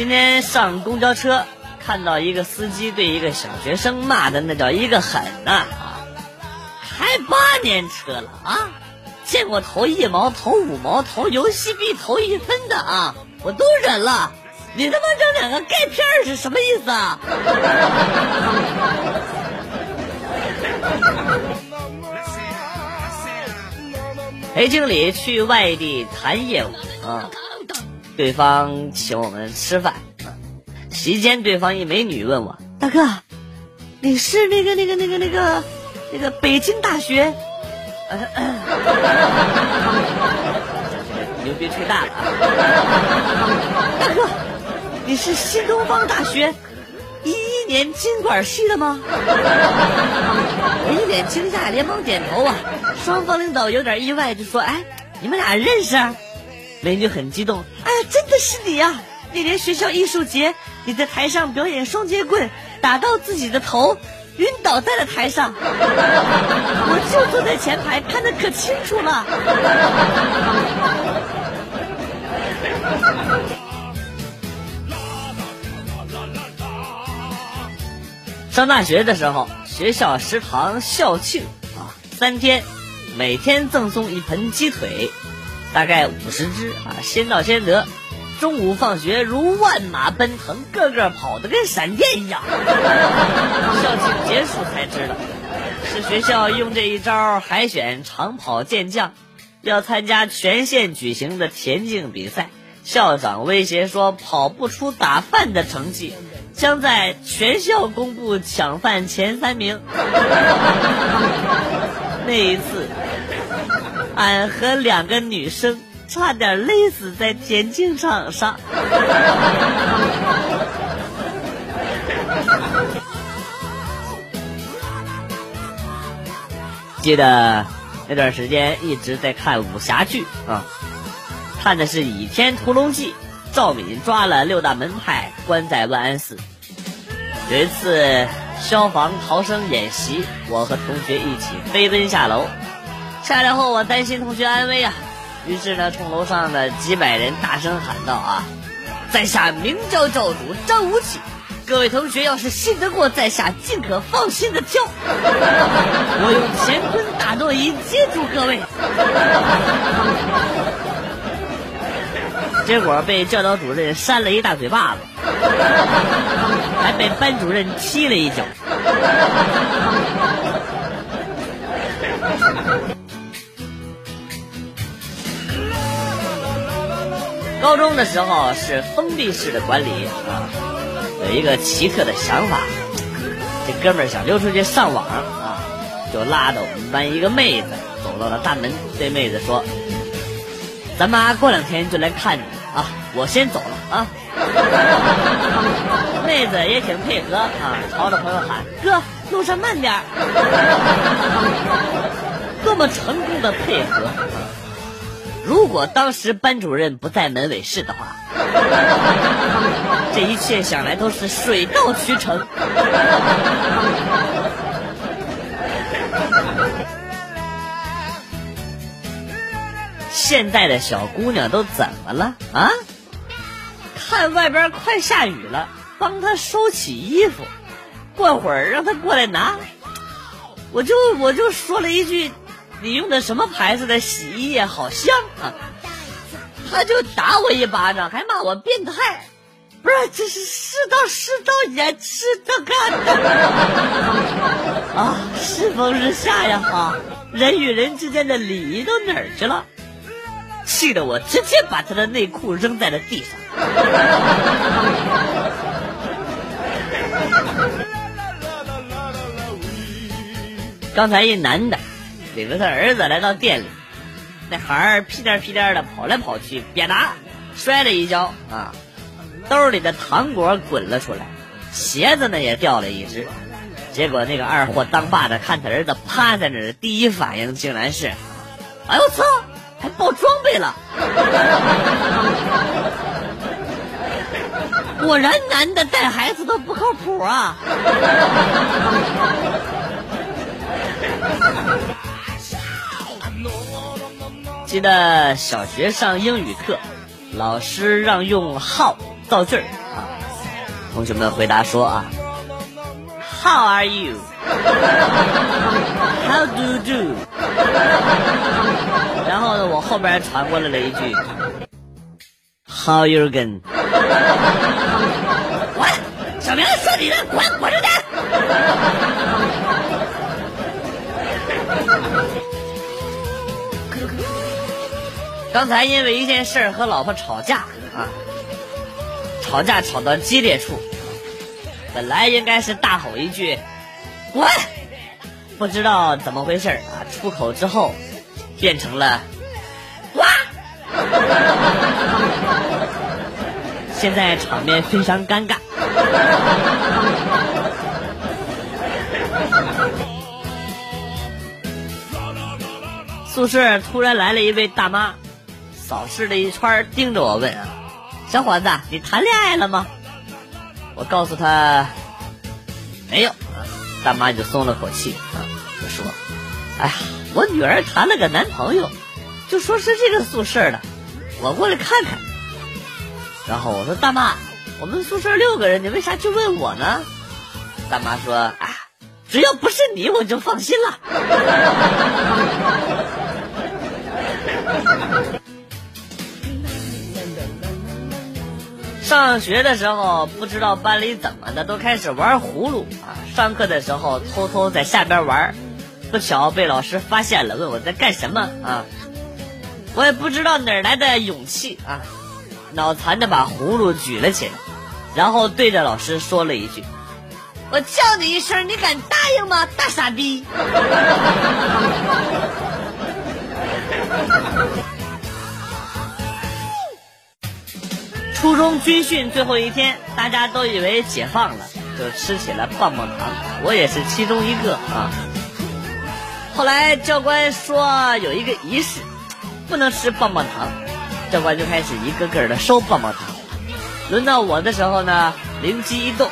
今天上公交车，看到一个司机对一个小学生骂的那叫一个狠呐！啊开八年车了啊，见过投一毛、投五毛、投游戏币投一分的啊，我都忍了。你他妈整两个钙片是什么意思啊？裴 经理去外地谈业务啊，对方请我们吃饭。席间，对方一美女问我：“大哥，你是那个那个那个那个那个北京大学？” 牛逼吹大了！大哥，你是新东方大学一一年经管系的吗？我一脸惊讶，连忙点头啊。双方领导有点意外，就说：“哎，你们俩认识？”美女很激动：“哎，真的是你呀！那年学校艺术节，你在台上表演双截棍，打到自己的头，晕倒在了台上。我就坐在前排，看得可清楚了。”上大学的时候，学校食堂校庆啊，三天。每天赠送一盆鸡腿，大概五十只啊，先到先得。中午放学如万马奔腾，个个跑得跟闪电一样。校庆结束才知道，是学校用这一招海选长跑健将，要参加全县举行的田径比赛。校长威胁说，跑不出打饭的成绩，将在全校公布抢饭前三名。那一次，俺和两个女生差点累死在田径场上。记得那段时间一直在看武侠剧啊，看的是《倚天屠龙记》，赵敏抓了六大门派，关在万安寺。有一次。消防逃生演习，我和同学一起飞奔下楼。下来后，我担心同学安危啊，于是呢，冲楼上的几百人大声喊道：“啊，在下明教教主张无忌，各位同学要是信得过在下，尽可放心的跳，我用乾坤大挪移接住各位。”结果被教导主任扇了一大嘴巴子。还被班主任踢了一脚。高中的时候是封闭式的管理啊，有一个奇特的想法，这哥们儿想溜出去上网啊，就拉着我们班一个妹子走到了大门，对妹子说：“咱妈过两天就来看你啊，我先走了啊。”妹子也挺配合啊，朝着朋友喊：“哥，路上慢点多么成功的配合！如果当时班主任不在门卫室的话，这一切想来都是水到渠成。现在的小姑娘都怎么了啊？看外边快下雨了。帮她收起衣服，过会儿让她过来拿。我就我就说了一句：“你用的什么牌子的洗衣液？好香啊！”他就打我一巴掌，还骂我变态。不是，这是世道世道严，是这干的啊！世风日下呀啊！人与人之间的礼仪都哪儿去了？气得我直接把他的内裤扔在了地上。刚才一男的领着他儿子来到店里，那孩儿屁颠屁颠的跑来跑去，别拿，摔了一跤啊，兜里的糖果滚了出来，鞋子呢也掉了一只。结果那个二货当爸的看他儿子趴在那儿，第一反应竟然是：哎呦我操，还爆装备了！果然男的带孩子都不靠谱啊！记得小学上英语课，老师让用 how 造句儿啊。同学们回答说啊，How are you? How do you do? 然后呢，我后边传过来了一句，How you going? 滚！小明说你的，滚滚出去！刚才因为一件事儿和老婆吵架啊，吵架吵到激烈处，本来应该是大吼一句“滚”，不知道怎么回事啊，出口之后变成了“哇 ”，现在场面非常尴尬。宿舍突然来了一位大妈。扫视了一圈，盯着我问啊：“小伙子，你谈恋爱了吗？”我告诉他没有，大妈就松了口气啊，就说：“哎呀，我女儿谈了个男朋友，就说是这个宿舍的，我过来看看。”然后我说：“大妈，我们宿舍六个人，你为啥就问我呢？”大妈说：“啊，只要不是你，我就放心了。”上学的时候，不知道班里怎么的，都开始玩葫芦啊！上课的时候，偷偷在下边玩，不巧被老师发现了，问我在干什么啊？我也不知道哪来的勇气啊，脑残的把葫芦举了起来，然后对着老师说了一句：“我叫你一声，你敢答应吗？大傻逼！” 初中军训最后一天，大家都以为解放了，就吃起了棒棒糖，我也是其中一个啊。后来教官说有一个仪式，不能吃棒棒糖，教官就开始一个个的收棒棒糖。轮到我的时候呢，灵机一动，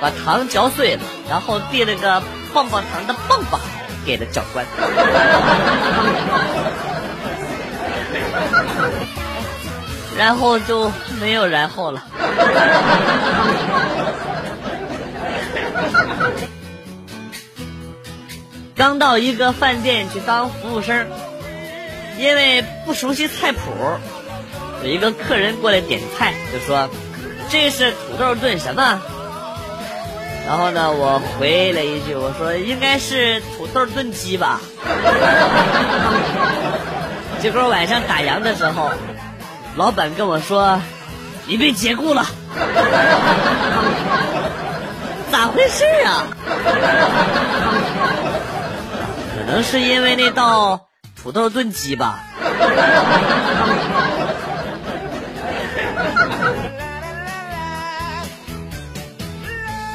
把糖嚼碎了，然后递了个棒棒糖的棒棒给了教官。然后就没有然后了。刚到一个饭店去当服务生，因为不熟悉菜谱，有一个客人过来点菜，就说：“这是土豆炖什么？”然后呢，我回了一句：“我说应该是土豆炖鸡吧。”结果晚上打烊的时候。老板跟我说：“你被解雇了，咋回事啊？可能是因为那道土豆炖鸡吧。”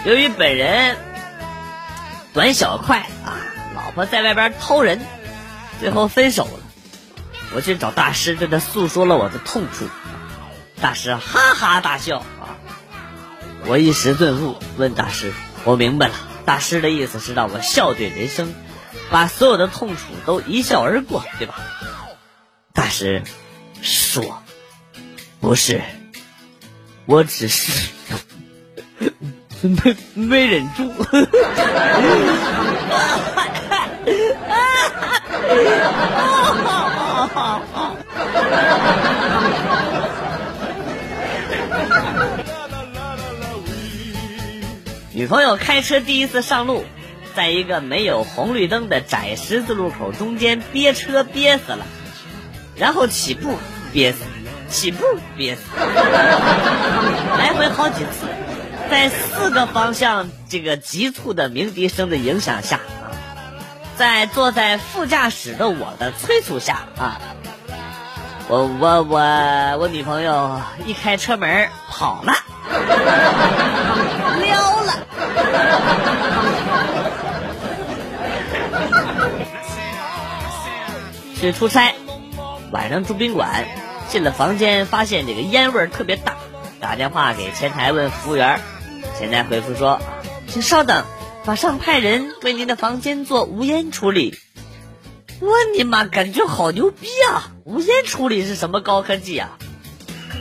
由于本人短小快啊，老婆在外边偷人，最后分手了。我去找大师，对他诉说了我的痛处，大师哈哈大笑啊！我一时顿悟，问大师：“我明白了，大师的意思是让我笑对人生，把所有的痛楚都一笑而过，对吧？”大师说：“不是，我只是没 没忍住。” 女朋友开车第一次上路，在一个没有红绿灯的窄十字路口中间憋车憋死了，然后起步憋死，起步憋死，来回好几次，在四个方向这个急促的鸣笛声的影响下。在坐在副驾驶的我的催促下啊，我我我我女朋友一开车门跑了，撩了。去出差，晚上住宾馆，进了房间发现这个烟味特别大，打电话给前台问服务员，前台回复说，请稍等。马上派人为您的房间做无烟处理。我尼玛，感觉好牛逼啊！无烟处理是什么高科技啊？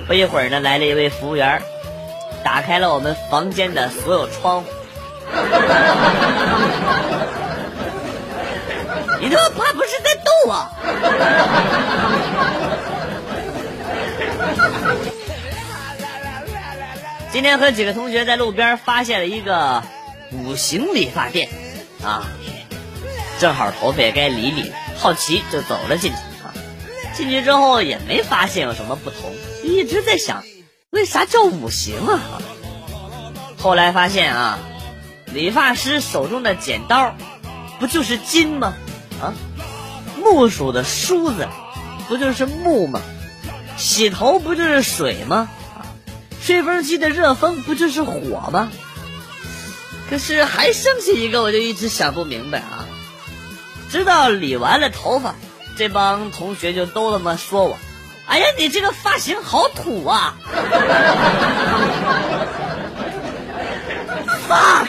不一会儿呢，来了一位服务员，打开了我们房间的所有窗户。你他妈怕不是在逗我？今天和几个同学在路边发现了一个五行理发店，啊，正好头发也该理理，好奇就走了进去啊。进去之后也没发现有什么不同，一直在想，为啥叫五行啊？后来发现啊，理发师手中的剪刀，不就是金吗？啊，木梳的梳子，不就是木吗？洗头不就是水吗？吹风机的热风不就是火吗？可是还剩下一个，我就一直想不明白啊！直到理完了头发，这帮同学就都他妈说我：“哎呀，你这个发型好土啊！” fuck。